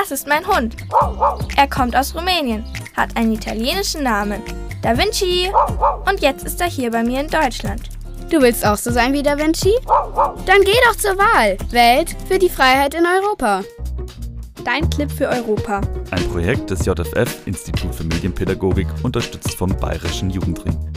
Das ist mein Hund. Er kommt aus Rumänien, hat einen italienischen Namen. Da Vinci. Und jetzt ist er hier bei mir in Deutschland. Du willst auch so sein wie Da Vinci? Dann geh doch zur Wahl. Welt für die Freiheit in Europa. Dein Clip für Europa. Ein Projekt des JFF, Institut für Medienpädagogik, unterstützt vom Bayerischen Jugendring.